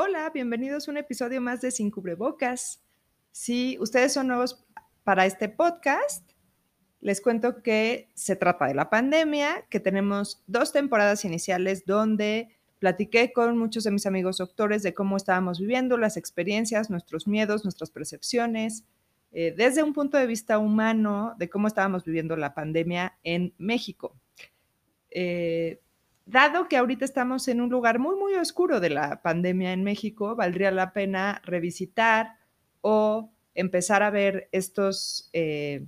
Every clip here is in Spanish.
Hola, bienvenidos a un episodio más de Sin Cubrebocas. Si ustedes son nuevos para este podcast, les cuento que se trata de la pandemia, que tenemos dos temporadas iniciales donde platiqué con muchos de mis amigos doctores de cómo estábamos viviendo, las experiencias, nuestros miedos, nuestras percepciones, eh, desde un punto de vista humano de cómo estábamos viviendo la pandemia en México. Eh, dado que ahorita estamos en un lugar muy, muy oscuro de la pandemia en México, valdría la pena revisitar o empezar a ver estos eh,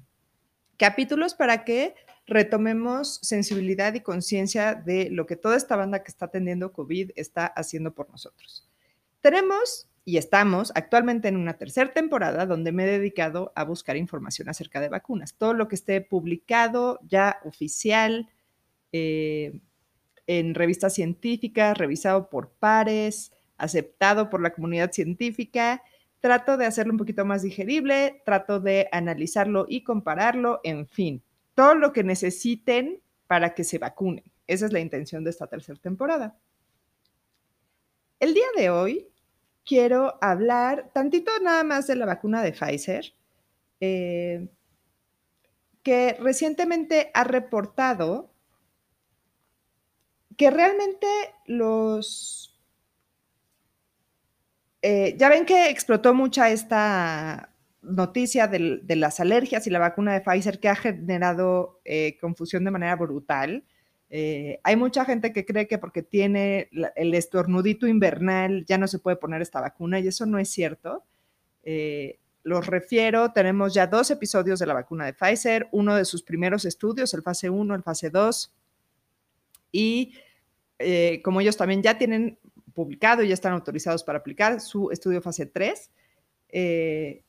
capítulos para que retomemos sensibilidad y conciencia de lo que toda esta banda que está atendiendo COVID está haciendo por nosotros. Tenemos y estamos actualmente en una tercera temporada donde me he dedicado a buscar información acerca de vacunas. Todo lo que esté publicado ya oficial, eh, en revistas científicas, revisado por pares, aceptado por la comunidad científica. Trato de hacerlo un poquito más digerible, trato de analizarlo y compararlo, en fin, todo lo que necesiten para que se vacunen. Esa es la intención de esta tercera temporada. El día de hoy quiero hablar tantito nada más de la vacuna de Pfizer, eh, que recientemente ha reportado que realmente los... Eh, ya ven que explotó mucha esta noticia de, las alergias y la vacuna de Pfizer que ha generado eh, confusión de manera brutal. Eh, hay mucha gente que cree que porque tiene el estornudito invernal ya no se puede poner esta vacuna y eso no es cierto. los refiero, tenemos ya dos episodios de la vacuna de Pfizer, uno de sus primeros estudios, el fase 1, el fase 2, y eh, como ellos también ya tienen publicado y ya están autorizados para aplicar su estudio fase 3, eh,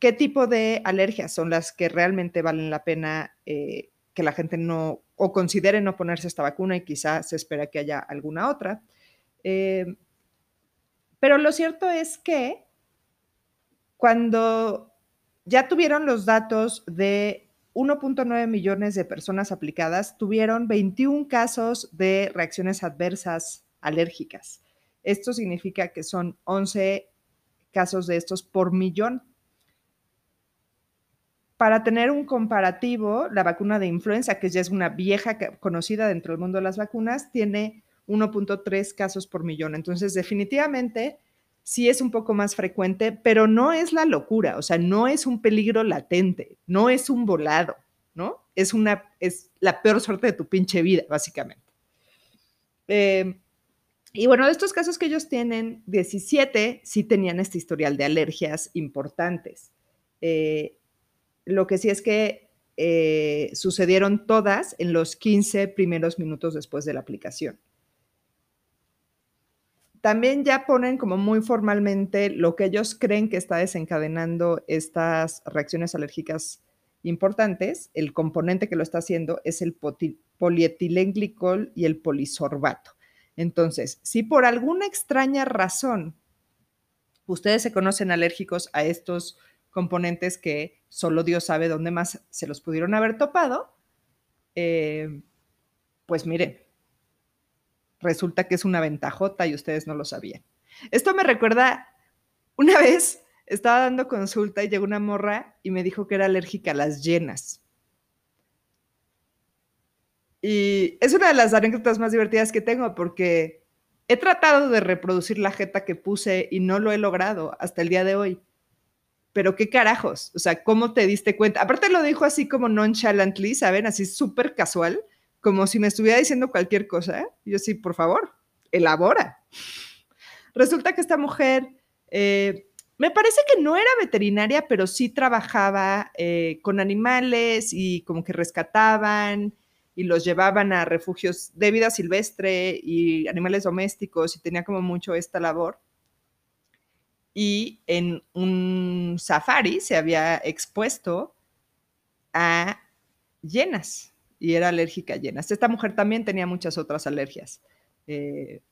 ¿qué tipo de alergias son las que realmente valen la pena eh, que la gente no o considere no ponerse esta vacuna y quizá se espera que haya alguna otra? pero lo cierto es que cuando ya tuvieron los datos de 1.9 millones de personas aplicadas tuvieron 21 casos de reacciones adversas alérgicas. Esto significa que son 11 casos de estos por millón. Para tener un comparativo, la vacuna de influenza, que ya es una vieja conocida dentro del mundo de las vacunas, tiene 1.3 casos por millón. Entonces, definitivamente, sí es un poco más frecuente, pero no es la locura, o sea, no es un peligro latente, no es un volado, ¿no? Es una, es la peor suerte de tu pinche vida, básicamente. Em, y bueno, de estos casos que ellos tienen, 17 sí tenían este historial de alergias importantes. Eh, lo que sí es que eh, sucedieron todas en los 15 primeros minutos después de la aplicación también ya ponen como muy formalmente lo que ellos creen que está desencadenando estas reacciones alérgicas importantes. El componente que lo está haciendo es el polietilenglicol y el polisorbato. Entonces, si por alguna extraña razón ustedes se conocen alérgicos a estos componentes que solo Dios sabe dónde más se los pudieron haber topado, eh, pues miren, resulta que es una ventajota y ustedes no lo sabían. Esto me recuerda, una vez estaba dando consulta y llegó una morra y me dijo que era alérgica a las llenas. Y es una de las anécdotas más divertidas que tengo porque he tratado de reproducir la jeta que puse y no lo he logrado hasta el día de hoy. Pero qué carajos, o sea, ¿cómo te diste cuenta? Aparte lo dijo así como nonchalantly, ¿saben? Así súper casual como si me estuviera diciendo cualquier cosa. ¿eh? Yo sí, por favor, elabora. Resulta que esta mujer, eh, me parece que no era veterinaria, pero sí trabajaba eh, con animales y como que rescataban y los llevaban a refugios de vida silvestre y animales domésticos y tenía como mucho esta labor. Y en un safari se había expuesto a llenas y era alérgica a llenas. Esta mujer también tenía muchas otras alergias, eh,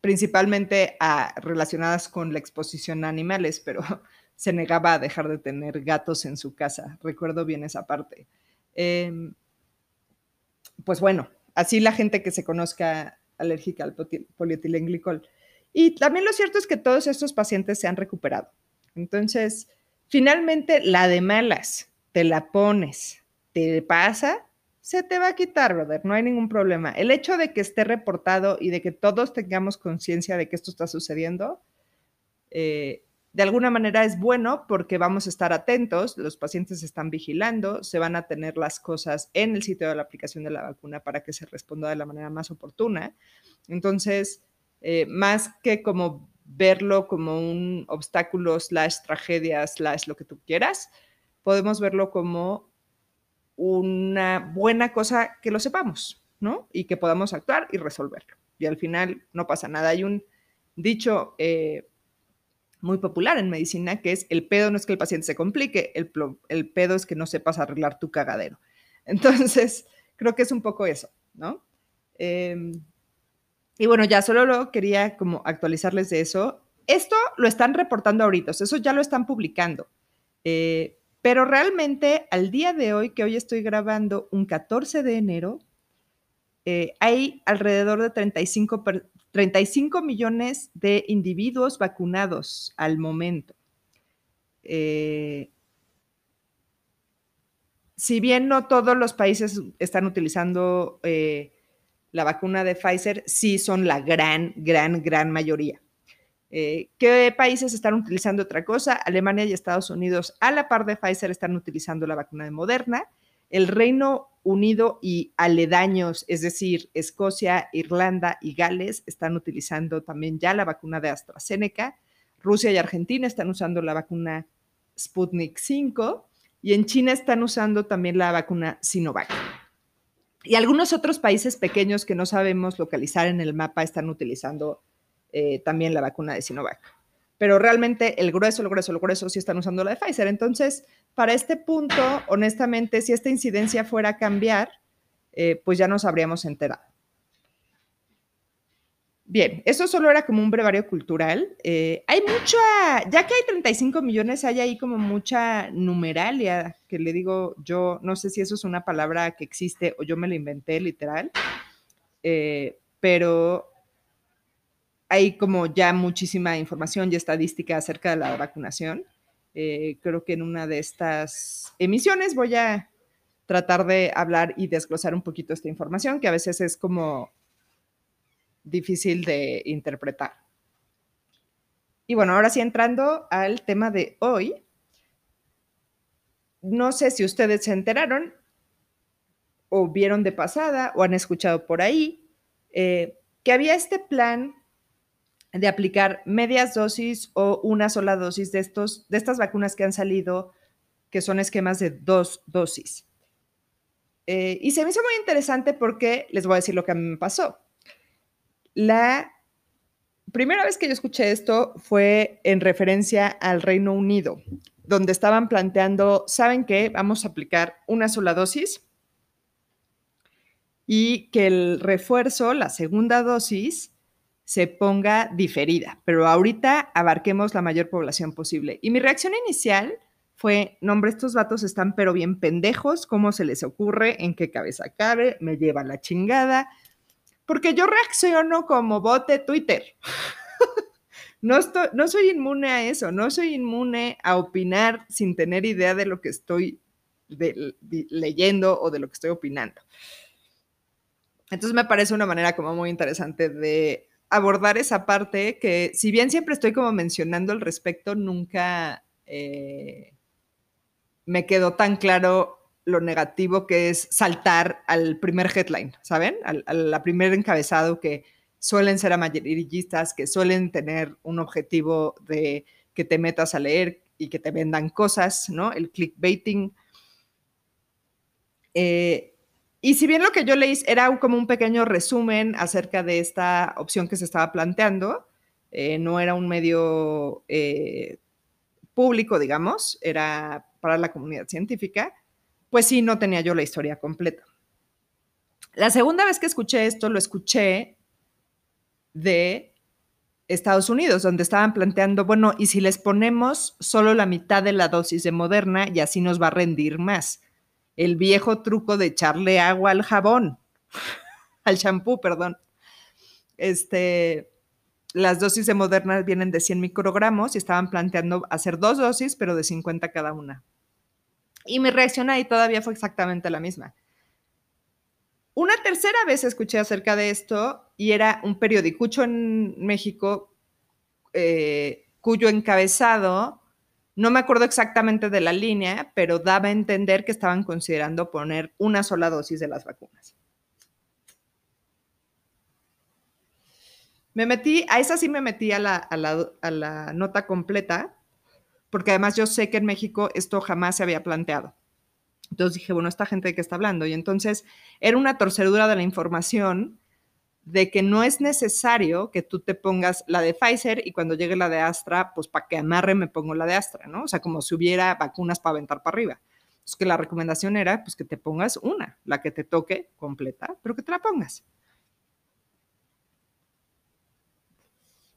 principalmente relacionadas con la exposición a animales, pero se negaba a dejar de tener gatos en su casa. Recuerdo bien esa parte. Em, pues bueno, así la gente que se conozca alérgica al polietilenglicol. Y también lo cierto es que todos estos pacientes se han recuperado. Entonces, finalmente, la de malas, te la pones, te pasa, se te va a quitar, brother, no hay ningún problema. El hecho de que esté reportado y de que todos tengamos conciencia de que esto está sucediendo, eh, de alguna manera es bueno porque vamos a estar atentos, los pacientes están vigilando, se van a tener las cosas en el sitio de la aplicación de la vacuna para que se responda de la manera más oportuna. Entonces, eh, más que como verlo como un obstáculo slash tragedia slash lo que tú quieras, podemos verlo como una buena cosa que lo sepamos, ¿no? Y que podamos actuar y resolverlo. Y al final no pasa nada. Hay un dicho eh, muy popular en medicina, que es el pedo no es que el paciente se complique, el, pedo es que no sepas arreglar tu cagadero. Entonces, creo que es un poco eso, ¿no? Em, y bueno, ya solo lo quería como actualizarles de eso. Esto lo están reportando ahorita, eso ya lo están publicando. Eh, pero realmente al día de hoy, que hoy estoy grabando un 14 de enero, eh, hay alrededor de 35, 35 millones de individuos vacunados al momento. Eh, si bien no todos los países están utilizando eh, la vacuna de Pfizer, sí son la gran, gran, gran mayoría. Eh, ¿Qué países están utilizando otra cosa? Alemania y Estados Unidos, a la par de Pfizer, están utilizando la vacuna de Moderna. El Reino Unido y aledaños, es decir, Escocia, Irlanda y Gales, están utilizando también ya la vacuna de AstraZeneca. Rusia y Argentina están usando la vacuna Sputnik 5 y en China están usando también la vacuna Sinovac. Y algunos otros países pequeños que no sabemos localizar en el mapa están utilizando eh, también la vacuna de Sinovac pero realmente el grueso, el grueso, el grueso sí están usando la de Pfizer. Entonces, para este punto, honestamente, si esta incidencia fuera a cambiar, eh, pues ya nos habríamos enterado. Bien, eso solo era como un brevario cultural. Eh, hay mucha, ya que hay 35 millones, hay ahí como mucha numeralia, que le digo yo, no sé si eso es una palabra que existe o yo me la inventé literal, pero hay como ya muchísima información y estadística acerca de la vacunación. Eh, creo que en una de estas emisiones voy a tratar de hablar y desglosar un poquito esta información, que a veces es como difícil de interpretar. Y bueno, ahora sí entrando al tema de hoy, no sé si ustedes se enteraron o vieron de pasada o han escuchado por ahí eh, que había este plan de aplicar medias dosis o una sola dosis de, estos, de estas vacunas que han salido, que son esquemas de dos dosis. Eh, y se me hizo muy interesante porque les voy a decir lo que a mí me pasó. La primera vez que yo escuché esto fue en referencia al Reino Unido, donde estaban planteando, ¿saben qué? Vamos a aplicar una sola dosis y que el refuerzo, la segunda dosis, se ponga diferida, pero ahorita abarquemos la mayor población posible. Y mi reacción inicial fue, no hombre, estos vatos están pero bien pendejos, ¿cómo se les ocurre? ¿En qué cabeza cabe? Me lleva la chingada. Porque yo reacciono como bote Twitter. no, estoy, no soy inmune a eso, no soy inmune a opinar sin tener idea de lo que estoy leyendo o de lo que estoy opinando. Entonces me parece una manera como muy interesante de abordar esa parte que, si bien siempre estoy como mencionando al respecto, nunca eh, me quedó tan claro lo negativo que es saltar al primer headline, ¿saben? Al, primer encabezado que suelen ser amarillistas, que suelen tener un objetivo de que te metas a leer y que te vendan cosas, ¿no? El clickbaiting. Eh, y si bien lo que yo leí era como un pequeño resumen acerca de esta opción que se estaba planteando, eh, no era un medio eh, público, digamos, era para la comunidad científica, pues sí, no tenía yo la historia completa. La segunda vez que escuché esto, lo escuché de Estados Unidos, donde estaban planteando, bueno, ¿y si les ponemos solo la mitad de la dosis de Moderna y así nos va a rendir más? El viejo truco de echarle agua al jabón, al champú, perdón. este, las dosis de Moderna vienen de 100 microgramos y estaban planteando hacer dos dosis, pero de 50 cada una. Y mi reacción ahí todavía fue exactamente la misma. Una tercera vez escuché acerca de esto y era un periodicucho en México eh, cuyo encabezado, no me acuerdo exactamente de la línea, pero daba a entender que estaban considerando poner una sola dosis de las vacunas. Me metí, a esa sí me metí a la, a la nota completa, porque además yo sé que en México esto jamás se había planteado. Entonces dije, bueno, esta gente de qué está hablando. Y entonces era una torcedura de la información de que no es necesario que tú te pongas la de Pfizer y cuando llegue la de Astra, pues para que amarre me pongo la de Astra, ¿no? O sea, como si hubiera vacunas para aventar para arriba. Es que la recomendación era pues que te pongas una, la que te toque completa, pero que te la pongas.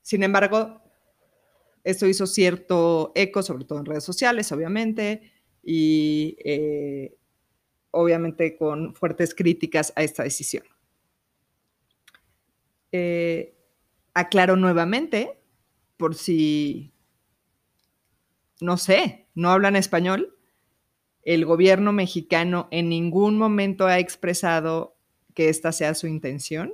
Sin embargo, esto hizo cierto eco, sobre todo en redes sociales, obviamente, y eh, obviamente con fuertes críticas a esta decisión. Eh, aclaro nuevamente, por si, no sé, no hablan español, el gobierno mexicano en ningún momento ha expresado que esta sea su intención.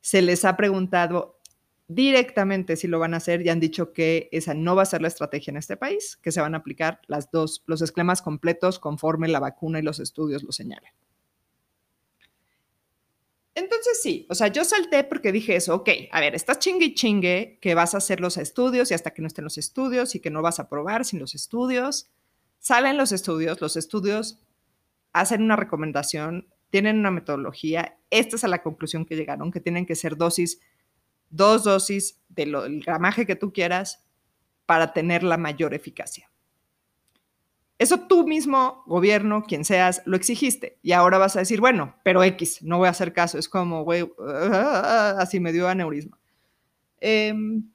Se les ha preguntado directamente si lo van a hacer y han dicho que esa no va a ser la estrategia en este país, que se van a aplicar las dos, los esquemas completos conforme la vacuna y los estudios lo señalan. Entonces sí, o sea, yo salté porque dije eso, ok, a ver, estás chingue y chingue que vas a hacer los estudios y hasta que no estén los estudios y que no vas a probar sin los estudios. Salen los estudios, los estudios hacen una recomendación, tienen una metodología, esta es la conclusión que llegaron, que tienen que ser dosis dos dosis del gramaje que tú quieras para tener la mayor eficacia. Eso tú mismo, gobierno, quien seas, lo exigiste. Y ahora vas a decir, bueno, pero X, no voy a hacer caso. Es como, güey, así me dio aneurisma. Em,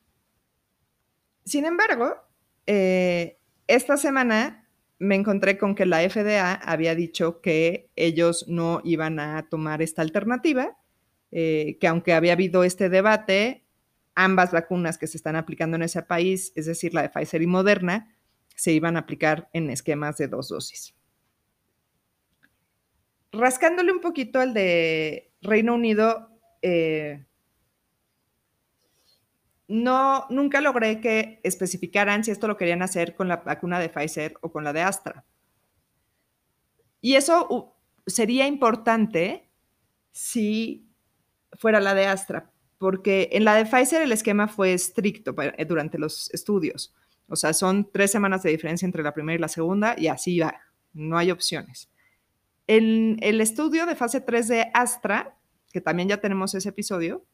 sin embargo, eh, esta semana me encontré con que la FDA había dicho que ellos no iban a tomar esta alternativa eh, que aunque había habido este debate, ambas vacunas que se están aplicando en ese país, es decir, la de Pfizer y Moderna, se iban a aplicar en esquemas de dos dosis. Rascándole un poquito al de Reino Unido, eh, no, nunca logré que especificaran si esto lo querían hacer con la vacuna de Pfizer o con la de Astra. Y eso sería importante si fuera la de Astra, porque en la de Pfizer el esquema fue estricto eh, durante los estudios. O sea, son tres semanas de diferencia entre la primera y la segunda y así va, no hay opciones. En el estudio de fase 3 de Astra, que también ya tenemos ese episodio,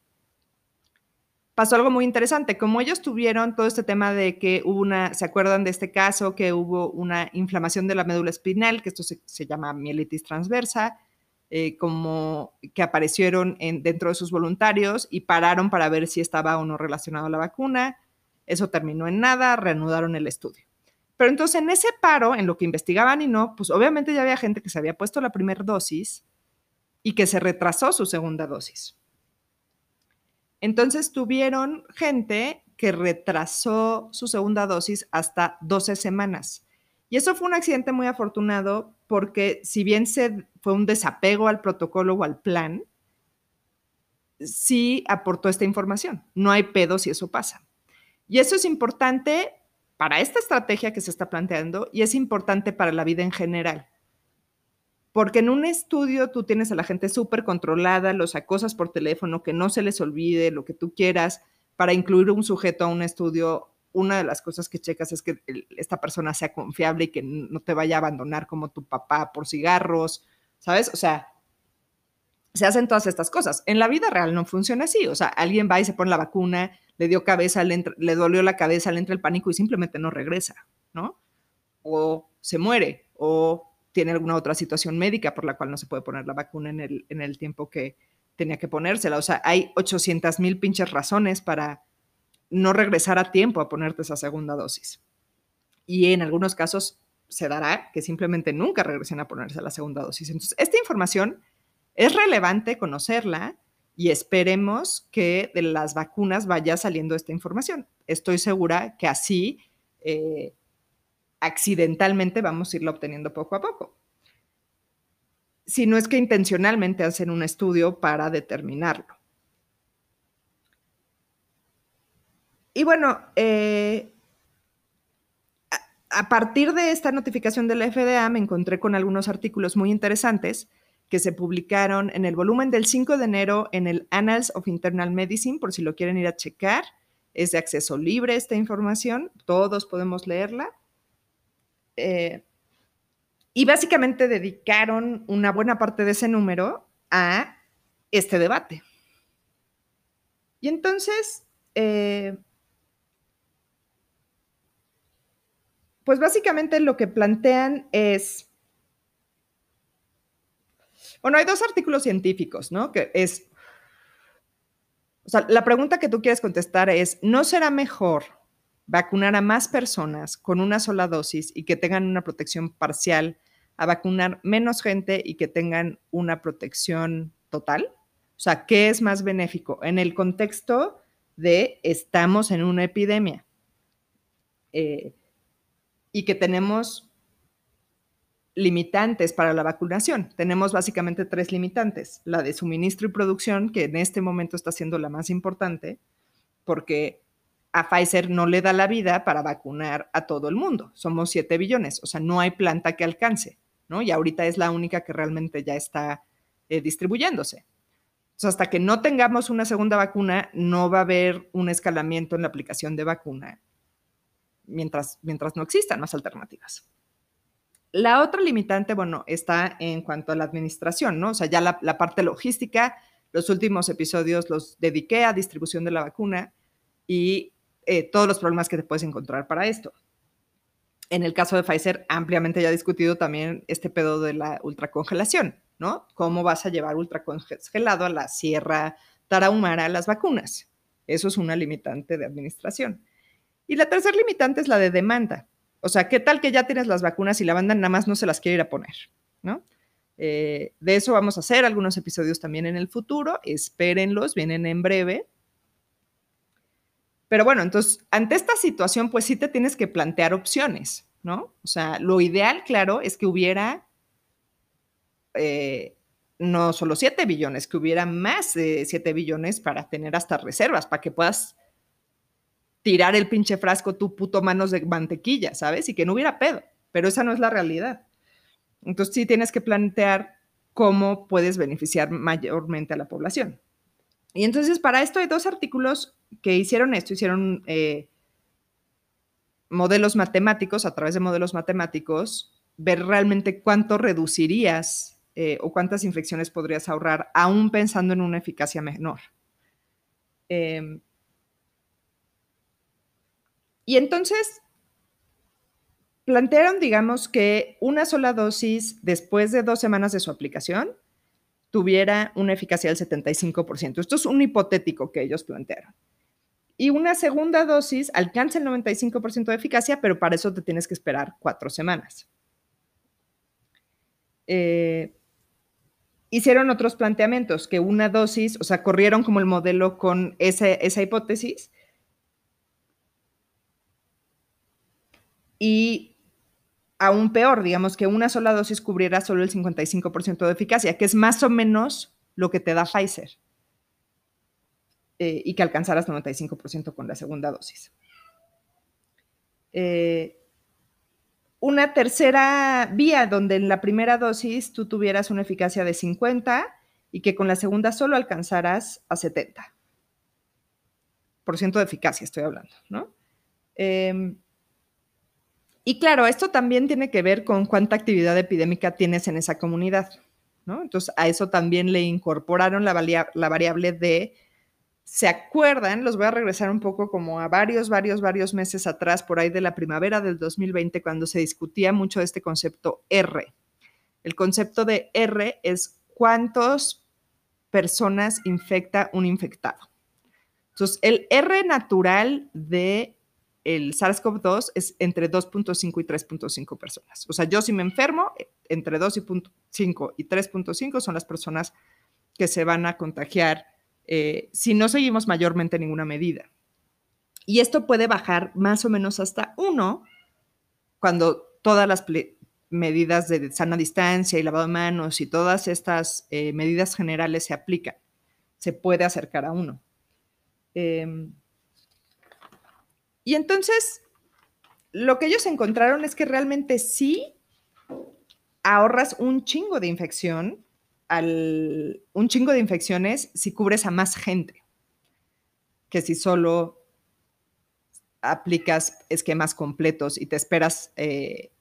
pasó algo muy interesante. Como ellos tuvieron todo este tema de que hubo una, ¿se acuerdan de este caso? Que hubo una inflamación de la médula espinal, que esto se, llama mielitis transversa, eh, como que aparecieron en, dentro de sus voluntarios y pararon para ver si estaba o no relacionado a la vacuna. Eso terminó en nada, reanudaron el estudio. Pero entonces en ese paro, en lo que investigaban y no, pues obviamente ya había gente que se había puesto la primera dosis y que se retrasó su segunda dosis. Entonces tuvieron gente que retrasó su segunda dosis hasta 12 semanas. Y eso fue un accidente muy afortunado porque si bien se, fue un desapego al protocolo o al plan, sí aportó esta información. No hay pedo si eso pasa. Y eso es importante para esta estrategia que se está planteando y es importante para la vida en general. Porque en un estudio tú tienes a la gente súper controlada, los acosas por teléfono, que no se les olvide lo que tú quieras. Para incluir un sujeto a un estudio una de las cosas que checas es que esta persona sea confiable y que no te vaya a abandonar como tu papá por cigarros, ¿sabes? O sea, se hacen todas estas cosas. En la vida real no funciona así. O sea, alguien va y se pone la vacuna, le dio cabeza, le, le dolió la cabeza, le entra el pánico y simplemente no regresa, ¿no? O se muere, o tiene alguna otra situación médica por la cual no se puede poner la vacuna en el, en el tiempo que tenía que ponérsela. O sea, hay 800 mil pinches razones para no regresar a tiempo a ponerte esa segunda dosis. Y en algunos casos se dará que simplemente nunca regresen a ponerse la segunda dosis. Entonces, esta información es relevante conocerla y esperemos que de las vacunas vaya saliendo esta información. Estoy segura que así eh, accidentalmente vamos a irla obteniendo poco a poco. Si no es que intencionalmente hacen un estudio para determinarlo. Y bueno, eh, a partir de esta notificación de la FDA me encontré con algunos artículos muy interesantes que se publicaron en el volumen del 5 de enero en el Annals of Internal Medicine, por si lo quieren ir a checar. Es de acceso libre esta información, todos podemos leerla. Eh, y básicamente dedicaron una buena parte de ese número a este debate. Y entonces, eh, pues básicamente lo que plantean es bueno, hay dos artículos científicos, ¿no? Que es, o sea, la pregunta que tú quieres contestar es, ¿no será mejor vacunar a más personas con una sola dosis y que tengan una protección parcial a vacunar menos gente y que tengan una protección total? O sea, ¿qué es más benéfico en el contexto de estamos en una epidemia eh, y que tenemos limitantes para la vacunación. Tenemos básicamente tres limitantes. La de suministro y producción, que en este momento está siendo la más importante, porque a Pfizer no le da la vida para vacunar a todo el mundo. Somos 7 billones, o sea, no hay planta que alcance, ¿no? Y ahorita es la única que realmente ya está eh, distribuyéndose. Entonces, hasta que no tengamos una segunda vacuna, no va a haber un escalamiento en la aplicación de vacuna mientras, mientras no existan más alternativas. La otra limitante, bueno, está en cuanto a la administración, ¿no? O sea, ya la, parte logística, los últimos episodios los dediqué a distribución de la vacuna y eh, todos los problemas que te puedes encontrar para esto. En el caso de Pfizer, ampliamente ya discutido también este pedo de la ultracongelación, ¿no? ¿Cómo vas a llevar ultracongelado a la Sierra Tarahumara las vacunas? Eso es una limitante de administración. Y la tercera limitante es la de demanda. O sea, ¿qué tal que ya tienes las vacunas y la banda nada más no se las quiere ir a poner? ¿No? Eh, de eso vamos a hacer algunos episodios también en el futuro. Espérenlos, vienen en breve. Pero bueno, entonces, ante esta situación, pues sí te tienes que plantear opciones, ¿no? O sea, lo ideal, claro, es que hubiera eh, no solo 7 billones, que hubiera más de 7 billones para tener hasta reservas, para que puedas tirar el pinche frasco tu puto manos de mantequilla, ¿sabes? Y que no hubiera pedo, pero esa no es la realidad. Entonces sí tienes que plantear cómo puedes beneficiar mayormente a la población. Y entonces para esto hay dos artículos que hicieron esto, hicieron eh, modelos matemáticos, a través de modelos matemáticos, ver realmente cuánto reducirías eh, o cuántas infecciones podrías ahorrar, aún pensando en una eficacia menor. Eh, y entonces plantearon, digamos, que una sola dosis después de dos semanas de su aplicación tuviera una eficacia del 75%. Esto es un hipotético que ellos plantearon. Y una segunda dosis alcanza el 95% de eficacia, pero para eso te tienes que esperar cuatro semanas. Eh, hicieron otros planteamientos, que una dosis, o sea, corrieron como el modelo con esa hipótesis y aún peor, digamos que una sola dosis cubriera solo el 55% de eficacia, que es más o menos lo que te da Pfizer. Eh, y que alcanzaras 95% con la segunda dosis. Eh, una tercera vía donde en la primera dosis tú tuvieras una eficacia de 50 y que con la segunda solo alcanzaras a 70. Por ciento de eficacia estoy hablando, ¿no? Em, y claro, esto también tiene que ver con cuánta actividad epidémica tienes en esa comunidad. Entonces, a eso también le incorporaron la, la variable de, ¿se acuerdan? Los voy a regresar un poco como a varios, varios, varios meses atrás, por ahí de la primavera del 2020, cuando se discutía mucho este concepto R. El concepto de R es cuántas personas infecta un infectado. Entonces, el R natural de el SARS-CoV-2 es entre 2.5 y 3.5 personas. O sea, yo si me enfermo, entre 2.5 y 3.5 son las personas que se van a contagiar eh, si no seguimos mayormente ninguna medida. Y esto puede bajar más o menos hasta uno cuando todas las medidas de sana distancia y lavado de manos y todas estas eh, medidas generales se aplican. Se puede acercar a uno. Em, y entonces, lo que ellos encontraron es que realmente sí ahorras un chingo de infección, al, un chingo de infecciones si cubres a más gente que si solo aplicas esquemas completos y te esperas eh,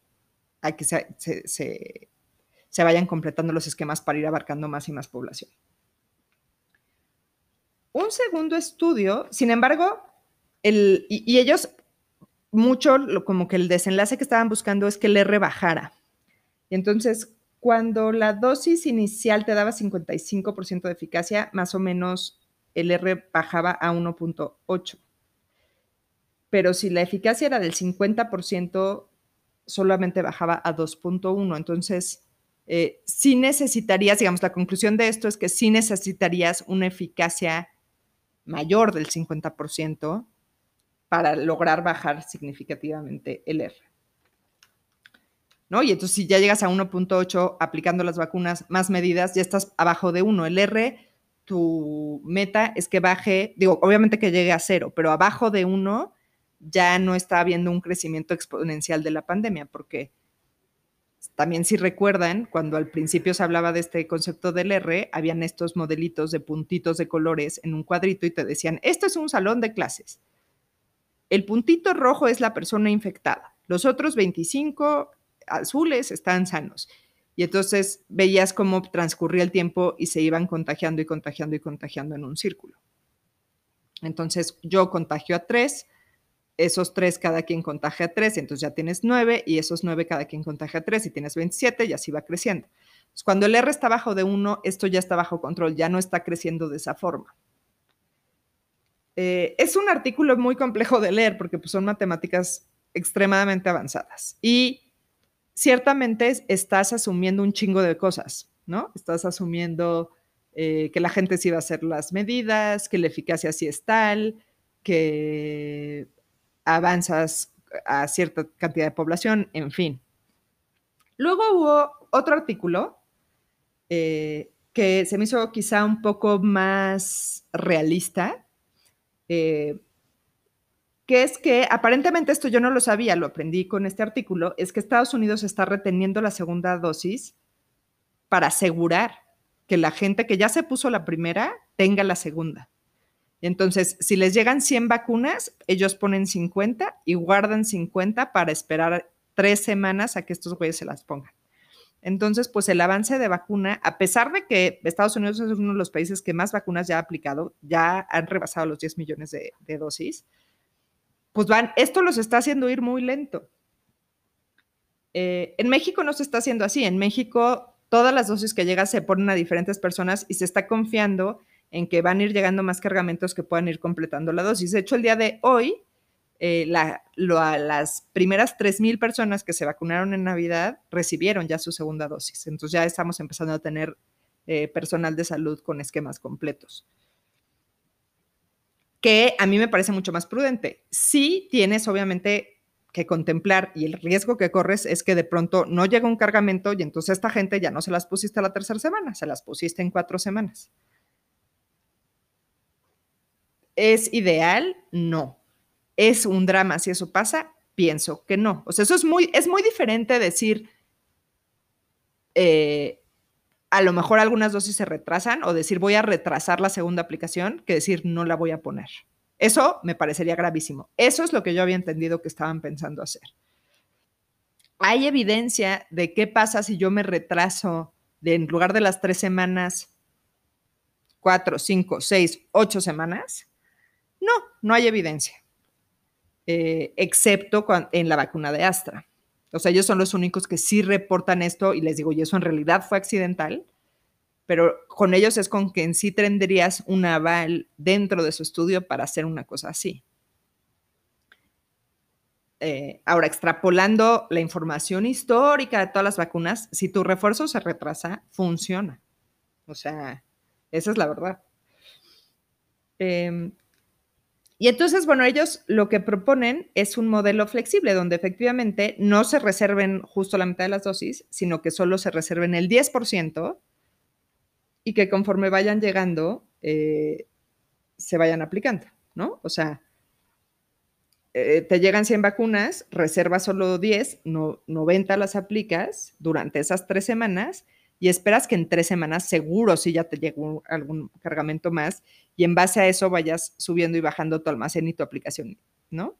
a que se, se, vayan completando los esquemas para ir abarcando más y más población. Un segundo estudio, sin embargo, el, y, ellos mucho como que el desenlace que estaban buscando es que le rebajara. Y entonces, cuando la dosis inicial te daba 55% de eficacia, más o menos el R bajaba a 1.8. Pero si la eficacia era del 50%, solamente bajaba a 2.1. Entonces, eh, sí necesitarías, digamos, la conclusión de esto es que sí necesitarías una eficacia mayor del 50% para lograr bajar significativamente el R. ¿No? Y entonces si ya llegas a 1.8 aplicando las vacunas más medidas, ya estás abajo de 1. El R, tu meta es que baje, digo, obviamente que llegue a cero, pero abajo de 1 ya no está habiendo un crecimiento exponencial de la pandemia, porque también si recuerdan, cuando al principio se hablaba de este concepto del R, habían estos modelitos de puntitos de colores en un cuadrito y te decían, esto es un salón de clases. El puntito rojo es la persona infectada, los otros 25 azules están sanos. Y entonces veías cómo transcurría el tiempo y se iban contagiando y contagiando y contagiando en un círculo. Entonces yo contagio a tres, esos tres cada quien contagia a tres, entonces ya tienes nueve, y esos nueve cada quien contagia a tres, y tienes 27, y así va creciendo. cuando el R está bajo de uno, esto ya está bajo control, ya no está creciendo de esa forma. Eh, es un artículo muy complejo de leer porque pues, son matemáticas extremadamente avanzadas y ciertamente estás asumiendo un chingo de cosas, ¿no? Estás asumiendo eh, que la gente sí va a hacer las medidas, que la eficacia sí es tal, que avanzas a cierta cantidad de población, en fin. Luego hubo otro artículo eh, que se me hizo quizá un poco más realista, eh, que es que aparentemente esto yo no lo sabía, lo aprendí con este artículo, es que Estados Unidos está reteniendo la segunda dosis para asegurar que la gente que ya se puso la primera tenga la segunda. Entonces, si les llegan 100 vacunas, ellos ponen 50 y guardan 50 para esperar tres semanas a que estos güeyes se las pongan. Entonces, pues el avance de vacuna, a pesar de que Estados Unidos es uno de los países que más vacunas ya ha aplicado, ya han rebasado los 10 millones de, dosis, pues van, esto los está haciendo ir muy lento. Eh, en México no se está haciendo así. En México, todas las dosis que llegan se ponen a diferentes personas y se está confiando en que van a ir llegando más cargamentos que puedan ir completando la dosis. De hecho, el día de hoy, eh, las primeras 3.000 personas que se vacunaron en Navidad recibieron ya su segunda dosis. Entonces ya estamos empezando a tener eh, personal de salud con esquemas completos. Que a mí me parece mucho más prudente. Sí tienes obviamente que contemplar y el riesgo que corres es que de pronto no llega un cargamento y entonces esta gente ya no se las pusiste a la tercera semana, se las pusiste en cuatro semanas. ¿Es ideal? No. ¿Es un drama si eso pasa? Pienso que no. O sea, eso es muy, es muy diferente decir, eh, a lo mejor algunas dosis se retrasan o decir voy a retrasar la segunda aplicación que decir no la voy a poner. Eso me parecería gravísimo. Eso es lo que yo había entendido que estaban pensando hacer. Hay evidencia de qué pasa si yo me retraso de, en lugar de las tres semanas, cuatro, cinco, seis, ocho semanas. No, no hay evidencia, eh, excepto en la vacuna de Astra. O sea, ellos son los únicos que sí reportan esto y les digo, y eso en realidad fue accidental, pero con ellos es con quien sí tendrías un aval dentro de su estudio para hacer una cosa así. Eh, ahora, extrapolando la información histórica de todas las vacunas, si tu refuerzo se retrasa, funciona. O sea, esa es la verdad. Em, y entonces, bueno, ellos lo que proponen es un modelo flexible donde efectivamente no se reserven justo la mitad de las dosis, sino que solo se reserven el 10% y que conforme vayan llegando, eh, se vayan aplicando, ¿no? O sea, eh, te llegan 100 vacunas, reservas solo 10, no, 90 las aplicas durante esas tres semanas y esperas que en tres semanas seguro sí ya te llegue algún cargamento más y en base a eso vayas subiendo y bajando tu almacén y tu aplicación, ¿no?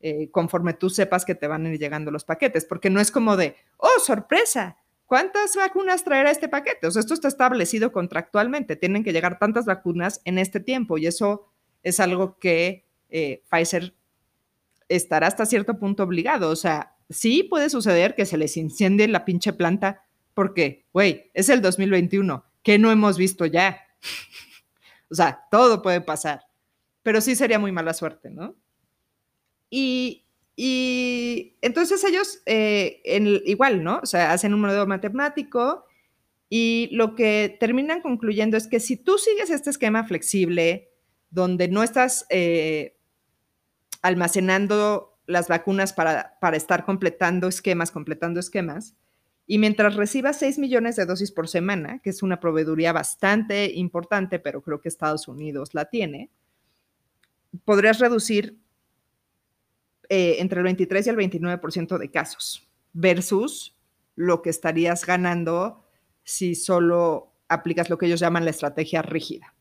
Eh, conforme tú sepas que te van a ir llegando los paquetes, porque no es como de, oh, sorpresa, ¿cuántas vacunas traerá este paquete? O sea, esto está establecido contractualmente, tienen que llegar tantas vacunas en este tiempo y eso es algo que eh, Pfizer estará hasta cierto punto obligado. O sea, sí puede suceder que se les incendie la pinche planta porque, güey, es el 2021, que no hemos visto ya. o sea, todo puede pasar, pero sí sería muy mala suerte, ¿no? Y, entonces ellos, eh, igual, ¿no? O sea, hacen un modelo matemático y lo que terminan concluyendo es que si tú sigues este esquema flexible, donde no estás eh, almacenando las vacunas para, para estar completando esquemas, completando esquemas, y mientras reciba 6 millones de dosis por semana, que es una proveeduría bastante importante, pero creo que Estados Unidos la tiene, podrías reducir eh, entre el 23 y el 29% de casos versus lo que estarías ganando si solo aplicas lo que ellos llaman la estrategia rígida.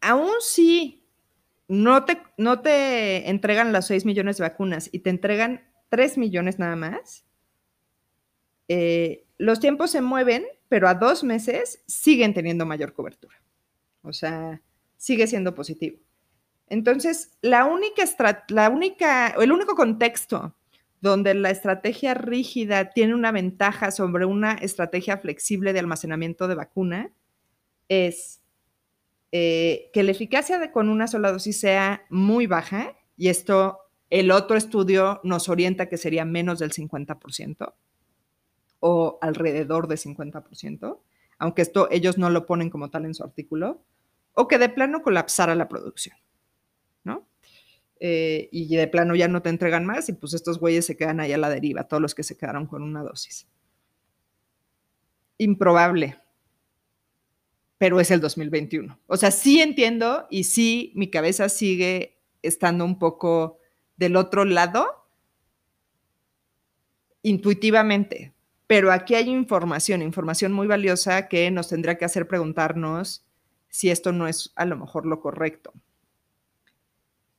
Aún si no te, no te entregan las 6 millones de vacunas y te entregan 3 millones nada más, eh, los tiempos se mueven, pero a dos meses siguen teniendo mayor cobertura. O sea, sigue siendo positivo. Entonces, la única, la única, el único contexto donde la estrategia rígida tiene una ventaja sobre una estrategia flexible de almacenamiento de vacuna es eh, que la eficacia con una sola dosis sea muy baja, y esto el otro estudio nos orienta que sería menos del 50% o alrededor de 50%, aunque esto ellos no lo ponen como tal en su artículo, o que de plano colapsara la producción, ¿no? Eh, y de plano ya no te entregan más y pues estos güeyes se quedan ahí a la deriva, todos los que se quedaron con una dosis. Improbable, pero es el 2021. O sea, sí entiendo y sí mi cabeza sigue estando un poco del otro lado intuitivamente, pero aquí hay información, información muy valiosa que nos tendría que hacer preguntarnos si esto no es a lo mejor lo correcto.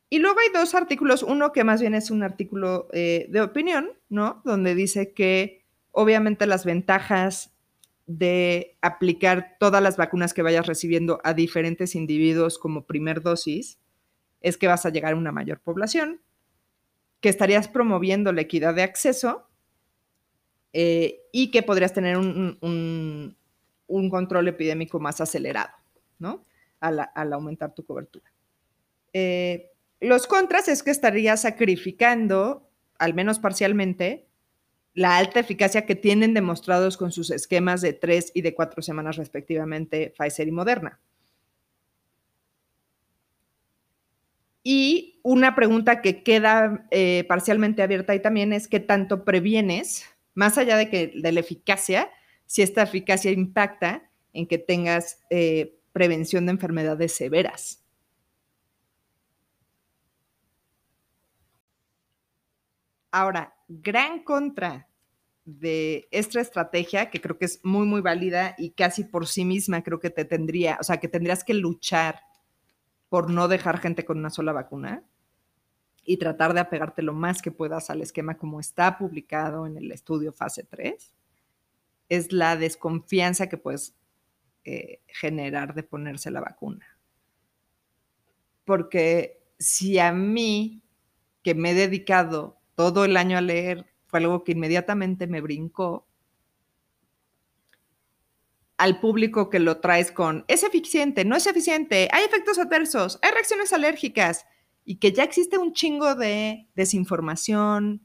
Y luego hay dos artículos, uno que más bien es un artículo eh, de opinión, ¿no? Donde dice que obviamente las ventajas de aplicar todas las vacunas que vayas recibiendo a diferentes individuos como primer dosis es que vas a llegar a una mayor población, que estarías promoviendo la equidad de acceso eh, y que podrías tener un, control epidémico más acelerado, ¿no? Al, aumentar tu cobertura. Eh, los contras es que estarías sacrificando, al menos parcialmente, la alta eficacia que tienen demostrados con sus esquemas de tres y de cuatro semanas respectivamente Pfizer y Moderna. Y una pregunta que queda eh, parcialmente abierta ahí también es qué tanto previenes, más allá de, que, de la eficacia, si esta eficacia impacta en que tengas eh, prevención de enfermedades severas. Ahora, gran contra de esta estrategia, que creo que es muy, muy válida y casi por sí misma creo que te tendría, o sea, que tendrías que luchar por no dejar gente con una sola vacuna y tratar de apegarte lo más que puedas al esquema como está publicado en el estudio fase 3, es la desconfianza que puedes eh, generar de ponerse la vacuna. Porque si a mí, que me he dedicado todo el año a leer, fue algo que inmediatamente me brincó, al público que lo traes con, es eficiente, no es eficiente, hay efectos adversos, hay reacciones alérgicas, y que ya existe un chingo de desinformación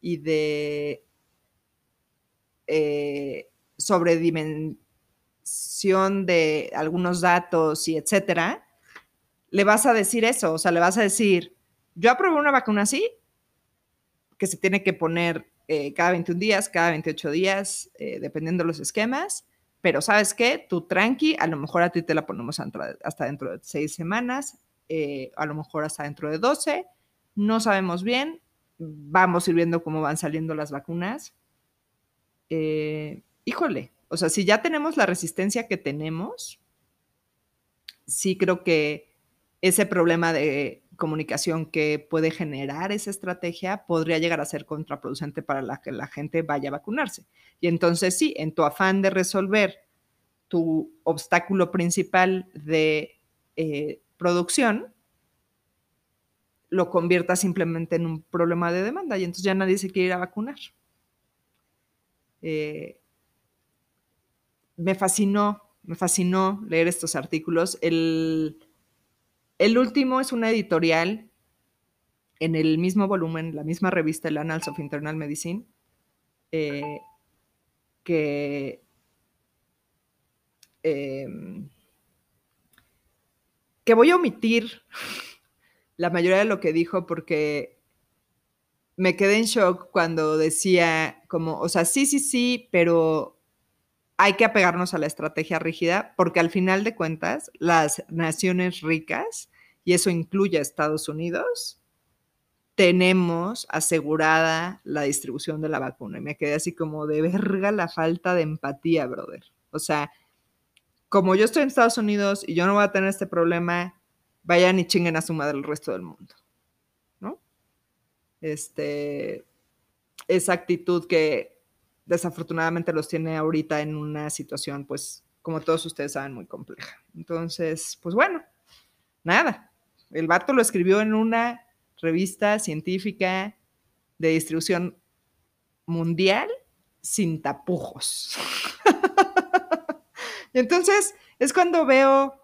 y de eh, revisión de algunos datos y etcétera, le vas a decir eso, o sea, le vas a decir, yo aprobé una vacuna así, que se tiene que poner eh, cada 21 días, cada 28 días, eh, dependiendo de los esquemas, pero sabes qué, tú tranqui, a lo mejor a ti te la ponemos hasta dentro de seis semanas, eh, a lo mejor hasta dentro de 12, no sabemos bien, vamos a ir viendo cómo van saliendo las vacunas. híjole, o sea, si ya tenemos la resistencia que tenemos, sí creo que ese problema de comunicación que puede generar esa estrategia podría llegar a ser contraproducente para la que la gente vaya a vacunarse. Y entonces sí, en tu afán de resolver tu obstáculo principal de eh, producción, lo convierta simplemente en un problema de demanda y entonces ya nadie se quiere ir a vacunar. Eh, me fascinó, me fascinó leer estos artículos. El, el último es una editorial en el mismo volumen, la misma revista, el Annals of Internal Medicine, eh, que em, que voy a omitir la mayoría de lo que dijo porque me quedé en shock cuando decía como, o sea, sí, sí, sí, pero hay que apegarnos a la estrategia rígida porque al final de cuentas las naciones ricas, y eso incluye a Estados Unidos, tenemos asegurada la distribución de la vacuna. Y me quedé así como de verga la falta de empatía, brother. O sea, como yo estoy en Estados Unidos y yo no voy a tener este problema, vayan y chinguen a su madre el resto del mundo. ¿No? Este, esa actitud que desafortunadamente los tiene ahorita en una situación, pues, como todos ustedes saben, muy compleja. Entonces, pues bueno, nada. El vato lo escribió en una revista científica de distribución mundial sin tapujos. y entonces es cuando veo,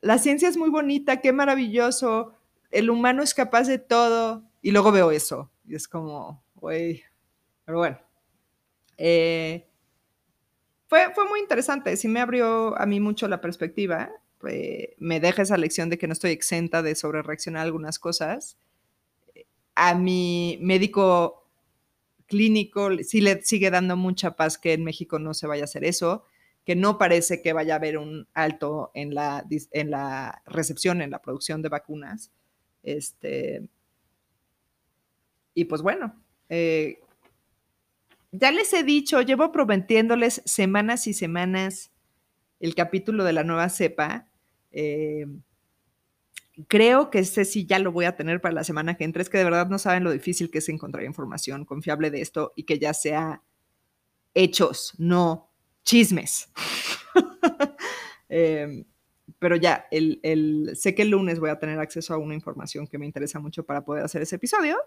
la ciencia es muy bonita, qué maravilloso, el humano es capaz de todo, y luego veo eso, y es como, güey, pero bueno, eh, fue, fue muy interesante, sí me abrió a mí mucho la perspectiva, me deja esa lección de que no estoy exenta de sobre reaccionar a algunas cosas. A mi médico clínico sí le sigue dando mucha paz que en México no se vaya a hacer eso, que no parece que vaya a haber un alto en la, en la recepción, en la producción de vacunas. Este, y pues bueno, eh, ya les he dicho, llevo prometiéndoles semanas y semanas el capítulo de la nueva cepa. Eh, creo que ese sí ya lo voy a tener para la semana que entra. Es que de verdad no saben lo difícil que es encontrar información confiable de esto y que ya sea hechos, no chismes. Em, pero ya, sé que el lunes voy a tener acceso a una información que me interesa mucho para poder hacer ese episodio.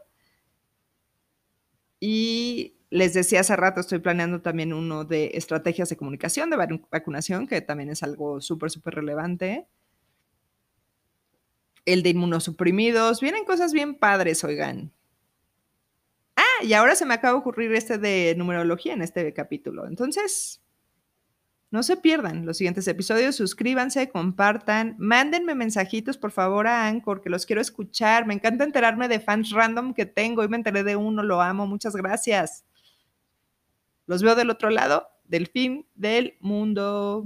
Y les decía hace rato, estoy planeando también uno de estrategias de comunicación de vacunación, que también es algo súper, súper relevante. El de inmunosuprimidos. Vienen cosas bien padres, oigan. Ah, y ahora se me acaba de ocurrir este de numerología en este capítulo. Entonces, no se pierdan los siguientes episodios, suscríbanse, compartan, mándenme mensajitos por favor a Anchor, que los quiero escuchar. Me encanta enterarme de fans random que tengo. Hoy me enteré de uno, lo amo, muchas gracias. Los veo del otro lado del fin del mundo.